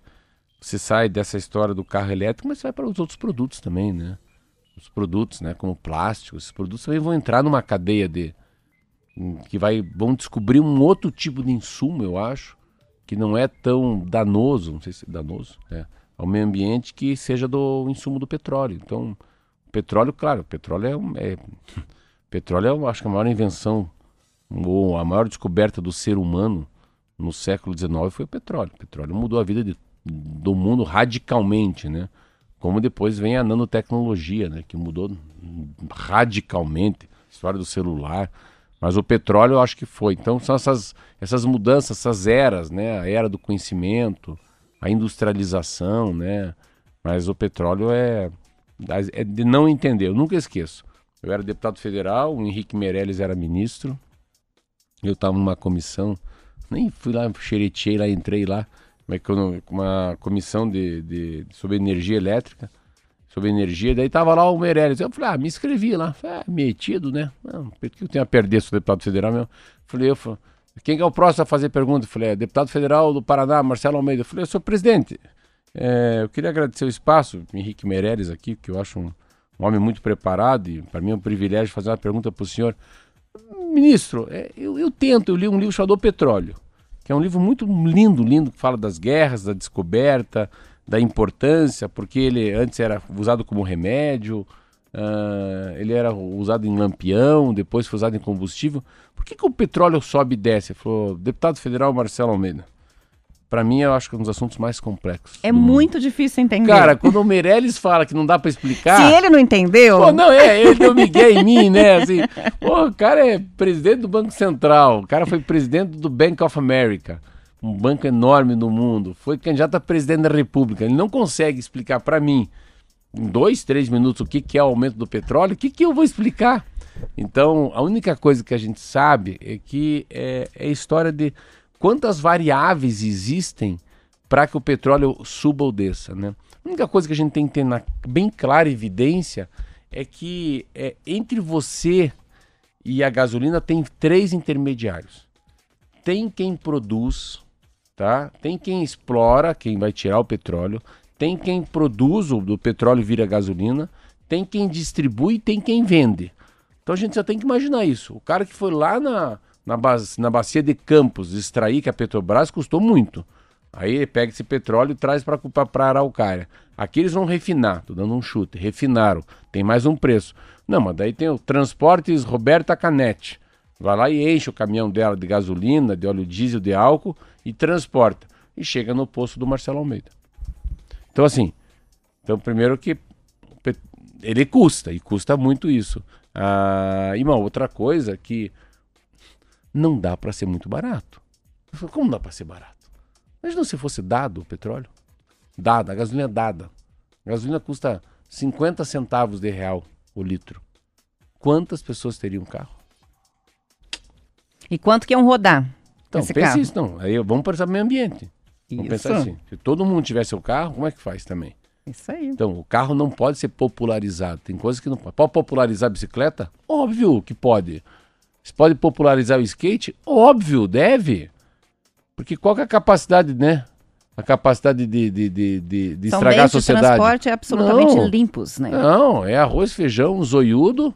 você sai dessa história do carro elétrico, mas você vai para os outros produtos também, né? Os produtos, né, como plástico, esses produtos também vão entrar numa cadeia de que vai vão descobrir um outro tipo de insumo, eu acho, que não é tão danoso, não sei se é danoso, é ao meio ambiente que seja do insumo do petróleo. Então, petróleo, claro, petróleo é, é [laughs] petróleo é, eu acho que a maior invenção ou a maior descoberta do ser humano no século XIX foi o petróleo. O petróleo mudou a vida de, do mundo radicalmente, né? Como depois vem a nanotecnologia, né? Que mudou radicalmente a história do celular. Mas o petróleo eu acho que foi. Então são essas, essas mudanças, essas eras, né? A era do conhecimento, a industrialização, né? Mas o petróleo é, é de não entender. Eu nunca esqueço. Eu era deputado federal, o Henrique Meirelles era ministro. Eu estava numa comissão, nem fui lá, xeretei lá, entrei lá, uma comissão de, de, sobre energia elétrica, sobre energia, daí tava lá o Meirelles. Eu falei, ah, me inscrevi lá. Falei, ah, metido, né? Não, por que eu tenho a perder, sou deputado federal mesmo? Falei, eu falei, quem é o próximo a fazer pergunta? Falei, é, deputado federal do Paraná, Marcelo Almeida. Falei, eu sou presidente. É, eu queria agradecer o espaço, Henrique Meirelles aqui, que eu acho um, um homem muito preparado e para mim é um privilégio fazer uma pergunta para o senhor. Ministro, é, eu, eu, tento, eu li um livro chamado Petróleo, que é um livro muito lindo, lindo, que fala das guerras, da descoberta, da importância, porque ele antes era usado como remédio, Uh, ele era usado em lampião, depois foi usado em combustível. Por que, que o petróleo sobe e desce? Ele falou, deputado federal Marcelo Almeida. Para mim, eu acho que é um dos assuntos mais complexos. É muito difícil entender. Cara, quando o Meirelles fala que não dá para explicar. Se ele não entendeu. Pô, não, é, ele deu migué em mim, né? Assim, pô, o cara é presidente do Banco Central, o cara foi presidente do Bank of America, um banco enorme no mundo, foi candidato a presidente da República. Ele não consegue explicar para mim em dois, três minutos o que, que é o aumento do petróleo, o que, que eu vou explicar? Então, a única coisa que a gente sabe é que é, é a história de quantas variáveis existem para que o petróleo suba ou desça. Né? A única coisa que a gente tem que ter na bem clara evidência é que é, entre você e a gasolina tem três intermediários. Tem quem produz, tá? Tem quem explora, quem vai tirar o petróleo tem quem produz o do petróleo vira gasolina, tem quem distribui tem quem vende. Então a gente já tem que imaginar isso. O cara que foi lá na, na, base, na bacia de Campos extrair que a Petrobras custou muito. Aí ele pega esse petróleo e traz para Araucária. Aqui eles vão refinar, tô dando um chute, refinaram, tem mais um preço. Não, mas daí tem o Transportes Roberta Canete. Vai lá e enche o caminhão dela de gasolina, de óleo diesel, de álcool e transporta. E chega no posto do Marcelo Almeida. Então, assim, então primeiro que ele custa, e custa muito isso. Ah, e uma outra coisa que não dá para ser muito barato. Como dá para ser barato? Imagina se fosse dado o petróleo. dada, a gasolina é dada. A gasolina custa 50 centavos de real o litro. Quantas pessoas teriam carro? E quanto que iam rodar? Então, esse pense carro? isso, não. Aí vamos pensar no meio ambiente. Vamos pensar assim. Se todo mundo tivesse seu carro, como é que faz também? Isso aí. Então, o carro não pode ser popularizado. Tem coisas que não pode. Pode popularizar a bicicleta? Óbvio que pode. Você pode popularizar o skate? Óbvio, deve. Porque qual que é a capacidade, né? A capacidade de, de, de, de, de São estragar a sociedade. transporte absolutamente Não. limpos, né? Não, é arroz, feijão, zoiudo,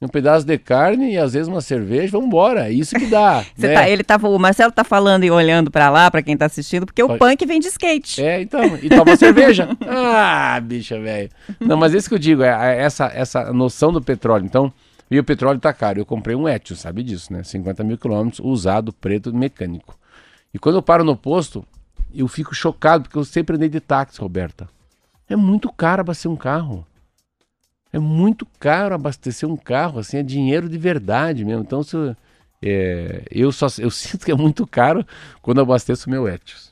um pedaço de carne e às vezes uma cerveja. Vamos embora. É isso que dá. [laughs] Né? tá, ele tava, o Marcelo tá falando e olhando pra lá, pra quem tá assistindo, porque o Vai. punk vem de skate. É, então. E toma [laughs] cerveja. Ah, bicha, velho. Não, mas isso que eu digo, é é essa, essa noção do petróleo. Então, e o petróleo tá caro. Eu comprei um Etios, sabe disso, né? 50 mil quilômetros, usado, preto, mecânico. E quando eu paro no posto, eu fico chocado, porque eu sempre andei de táxi, Roberta. É muito caro abastecer um carro. É muito caro abastecer um carro, assim, é dinheiro de verdade mesmo. Então, se eu, é, eu só eu [laughs] sinto que é muito caro quando abasteço o meu Etios.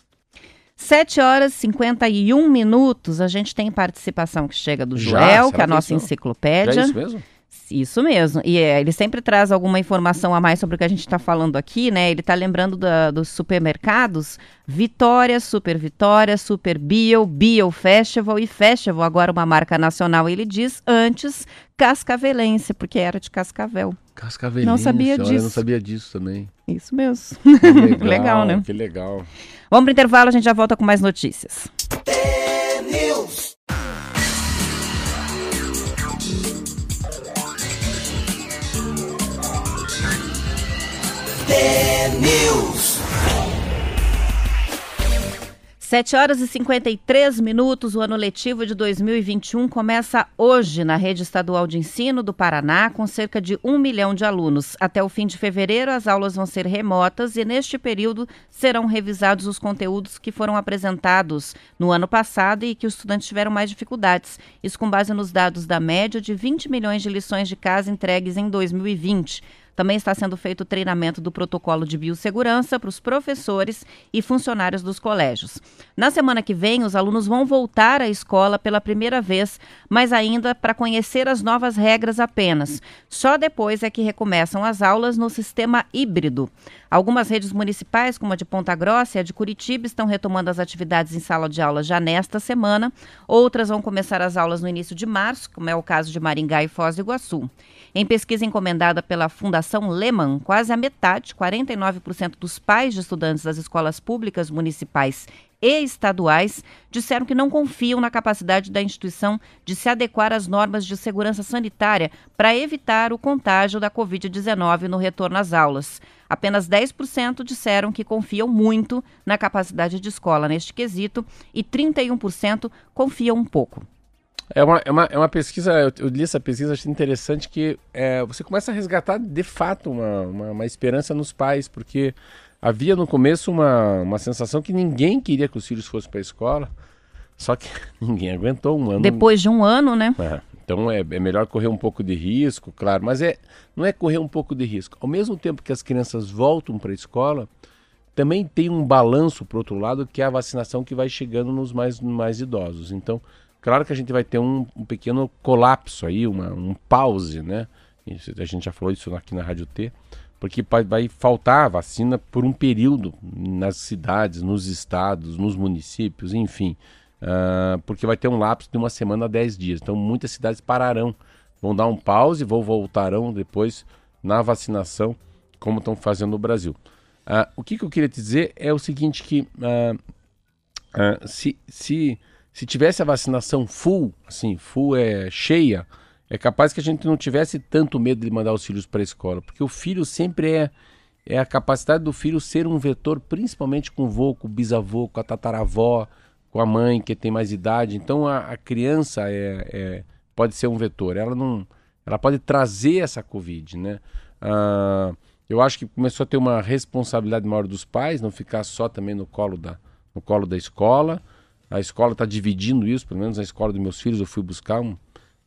7 horas e 51 minutos. A gente tem participação que chega do Já? Joel, Será que é a que nossa enciclopédia. Já é isso mesmo? Isso mesmo. E é, ele sempre traz alguma informação a mais sobre o que a gente está falando aqui, né? Ele está lembrando da- dos supermercados. Vitória, Super Vitória, Super Bio, Bio Festival e Festival, agora uma marca nacional. Ele diz antes Cascavelense, porque era de Cascavel. Cascavelense. Não sabia olha, eu disso. não sabia disso também. Isso mesmo. Que [laughs] legal, Legal, né? Que legal. Vamos para intervalo, a gente já volta com mais notícias. Sete horas e 53 minutos, o ano letivo de 2021 começa hoje na rede estadual de ensino do Paraná, com cerca de um milhão de alunos. Até o fim de fevereiro, as aulas vão ser remotas e, neste período, serão revisados os conteúdos que foram apresentados no ano passado e que os estudantes tiveram mais dificuldades. Isso com base nos dados da média de 20 milhões de lições de casa entregues em 2020. Também está sendo feito o treinamento do protocolo de biossegurança para os professores e funcionários dos colégios. Na semana que vem, os alunos vão voltar à escola pela primeira vez, mas ainda para conhecer as novas regras apenas. Só depois é que recomeçam as aulas no sistema híbrido. Algumas redes municipais, como a de Ponta Grossa e a de Curitiba, estão retomando as atividades em sala de aula já nesta semana. Outras vão começar as aulas no início de março, como é o caso de Maringá e Foz do Iguaçu. Em pesquisa encomendada pela Fundação Lehman, quase a metade, 49% dos pais de estudantes das escolas públicas municipais e estaduais disseram que não confiam na capacidade da instituição de se adequar às normas de segurança sanitária para evitar o contágio da Covid-19 no retorno às aulas. Apenas 10% disseram que confiam muito na capacidade de escola neste quesito e 31% confiam um pouco. É uma, é uma, é uma pesquisa, eu, li essa pesquisa, achei interessante que é, você começa a resgatar de fato uma, uma, uma esperança nos pais, porque havia no começo uma, uma sensação que ninguém queria que os filhos fossem para a escola, só que [laughs] ninguém aguentou um ano. Depois de um ano, né? É, então é, é melhor correr um pouco de risco, claro, mas é, não é correr um pouco de risco. Ao mesmo tempo que as crianças voltam para a escola, também tem um balanço para outro lado, que é a vacinação que vai chegando nos mais, mais idosos. Então, claro que a gente vai ter um, um pequeno colapso aí, uma, um pause, né? Isso, a gente já falou isso aqui na Rádio T, porque vai, faltar vacina por um período nas cidades, nos estados, nos municípios, enfim. Ah, porque vai ter um lapso de uma semana a 10 dias. Então muitas cidades pararão, vão dar um pause, vão voltarão depois na vacinação, como estão fazendo no Brasil. Ah, o que, que eu queria te dizer é o seguinte que ah, se, se, se tivesse a vacinação full, assim, full é cheia, é capaz que a gente não tivesse tanto medo de mandar os filhos para a escola, porque o filho sempre é é a capacidade do filho ser um vetor, principalmente com o vô, com o bisavô, com a tataravó, com a mãe que tem mais idade. Então a, a criança é, é- pode ser um vetor. Ela não, ela pode trazer essa covid, né? Ah, eu acho que começou a ter uma responsabilidade maior dos pais, não ficar só também no colo da, no colo da escola. A escola está dividindo isso, pelo menos a escola dos meus filhos eu fui buscar um,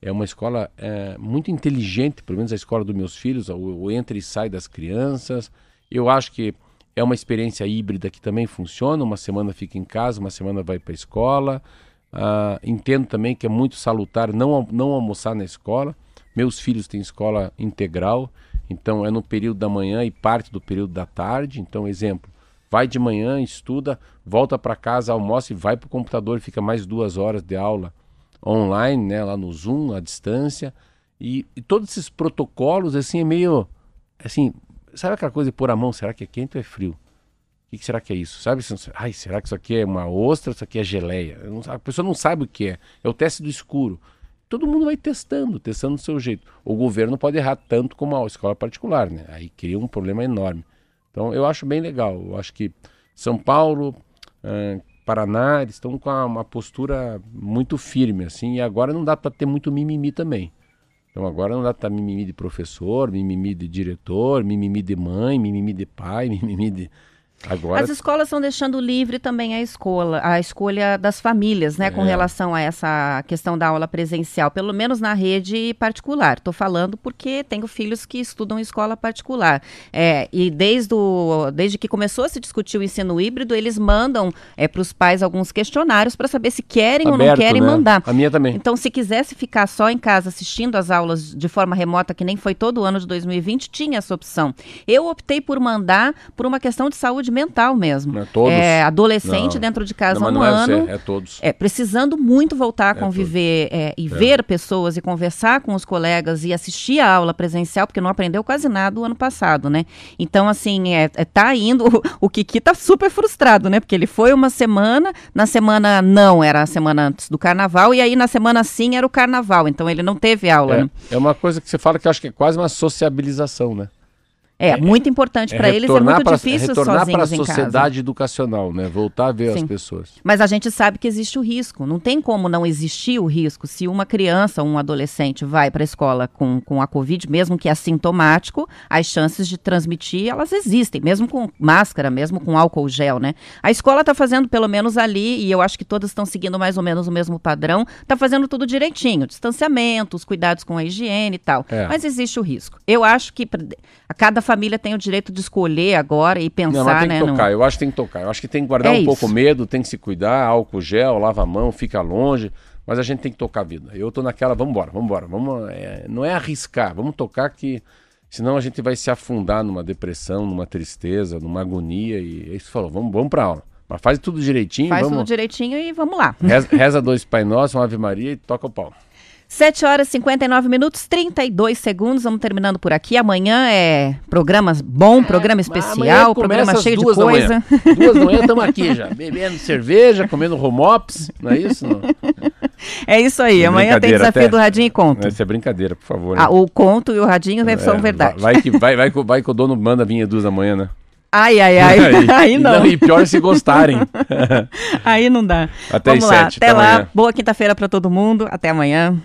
é uma escola é, muito inteligente, pelo menos a escola dos meus filhos, o, o entra e sai das crianças. Eu acho que É uma experiência híbrida que também funciona. Uma semana fica em casa, uma semana vai para a escola. Uh, entendo também que é muito salutar não, não almoçar na escola. Meus filhos têm escola integral, então é no período da manhã e parte do período da tarde. Então, exemplo, vai de manhã, estuda, volta para casa, almoça e vai para o computador, fica mais duas horas de aula online, né, lá no Zoom, à distância. E, e todos esses protocolos, assim, é meio. Assim, sabe aquela coisa de pôr a mão? Será que é quente ou é frio? O que, que, será que é isso? Sabe? Ai, será que isso aqui é uma ostra? Isso aqui é geleia? a pessoa não sabe o que é. É o teste do escuro. Todo mundo vai testando, testando do seu jeito. O governo pode errar tanto como a escola particular, né? Aí cria um problema enorme. Então eu acho bem legal. Eu acho que São Paulo, uh, Paraná, eles estão com uma postura muito firme, assim, e agora não dá para ter muito mimimi também. Então agora não dá para mimimi de professor, mimimi de diretor, mimimi de mãe, mimimi de pai, [laughs] mimimi de Agora... As escolas estão deixando livre também a escola, a escolha das famílias, né, é. com relação a essa questão da aula presencial, pelo menos na rede particular. Estou falando porque tenho filhos que estudam escola particular. É, e desde, o, desde que começou a se discutir o ensino híbrido, eles mandam é, para os pais alguns questionários para saber se querem Aberto, ou não querem né? mandar. A minha também. Então, se quisesse ficar só em casa assistindo as aulas de forma remota, que nem foi todo o ano de 2020, tinha essa opção. Eu optei por mandar por uma questão de saúde saúde mental mesmo. É, todos? É, adolescente não. dentro de casa há um é ano. Você, é todos. É, precisando muito voltar a é conviver é, e é. ver pessoas e conversar com os colegas e assistir a aula presencial, porque não aprendeu quase nada o ano passado, né? Então, assim, é, é tá indo. O, [laughs] o Kiki tá super frustrado, né? Porque ele foi uma semana, na semana não, era a semana antes do carnaval, e aí na semana sim era o carnaval. Então ele não teve aula. É, né? é uma coisa que você fala que eu acho que é quase uma sociabilização, né? É, é muito importante é para eles, é muito pra, difícil retornar para a sociedade educacional, né? Voltar a ver Sim. as pessoas. Mas a gente sabe que existe o risco. Não tem como não existir o risco. Se uma criança ou um adolescente vai para a escola com, com a Covid, mesmo que assintomático, as chances de transmitir, elas existem, mesmo com máscara, mesmo com álcool gel, né? A escola está fazendo pelo menos ali, e eu acho que todas estão seguindo mais ou menos o mesmo padrão, está fazendo tudo direitinho. Distanciamento, os cuidados com a higiene e tal. É. Mas existe o risco. Eu acho que a cada família tem o direito de escolher agora e pensar, Não, tem né? Que tocar. Eu acho que tem que tocar. Eu acho que tem que guardar é um isso. pouco medo, tem que se cuidar, álcool gel, lava a mão, fica longe. Mas a gente tem que tocar a vida. Eu tô naquela, vamos embora, vamos embora. Vamos, é, não é arriscar, vamos tocar que senão a gente vai se afundar numa depressão, numa tristeza, numa agonia. E é isso falou, vamos, vamos pra aula. Mas faz tudo direitinho. Faz vamos... tudo direitinho e vamos lá. Reza, reza dois Pai Nosso, uma Ave Maria e toca o pau. 7 horas e 59 minutos, 32 segundos. Vamos terminando por aqui. Amanhã é programa bom, é, programa especial, programa cheio de coisa. Da duas da manhã estamos [laughs] aqui já, bebendo cerveja, comendo homops, não é isso? Não? É isso aí. É amanhã tem desafio até. do Radinho e Conto. Isso é brincadeira, por favor. Né? Ah, o Conto e o Radinho é, são verdade. Vai que, [laughs] vai, vai, vai que o dono manda vir duas da manhã, né? Ai, ai, ai. aí, [laughs] aí não. não. E pior se gostarem. aí não dá. Até Vamos lá. sete. Até, até lá. Boa quinta-feira para todo mundo. Até amanhã.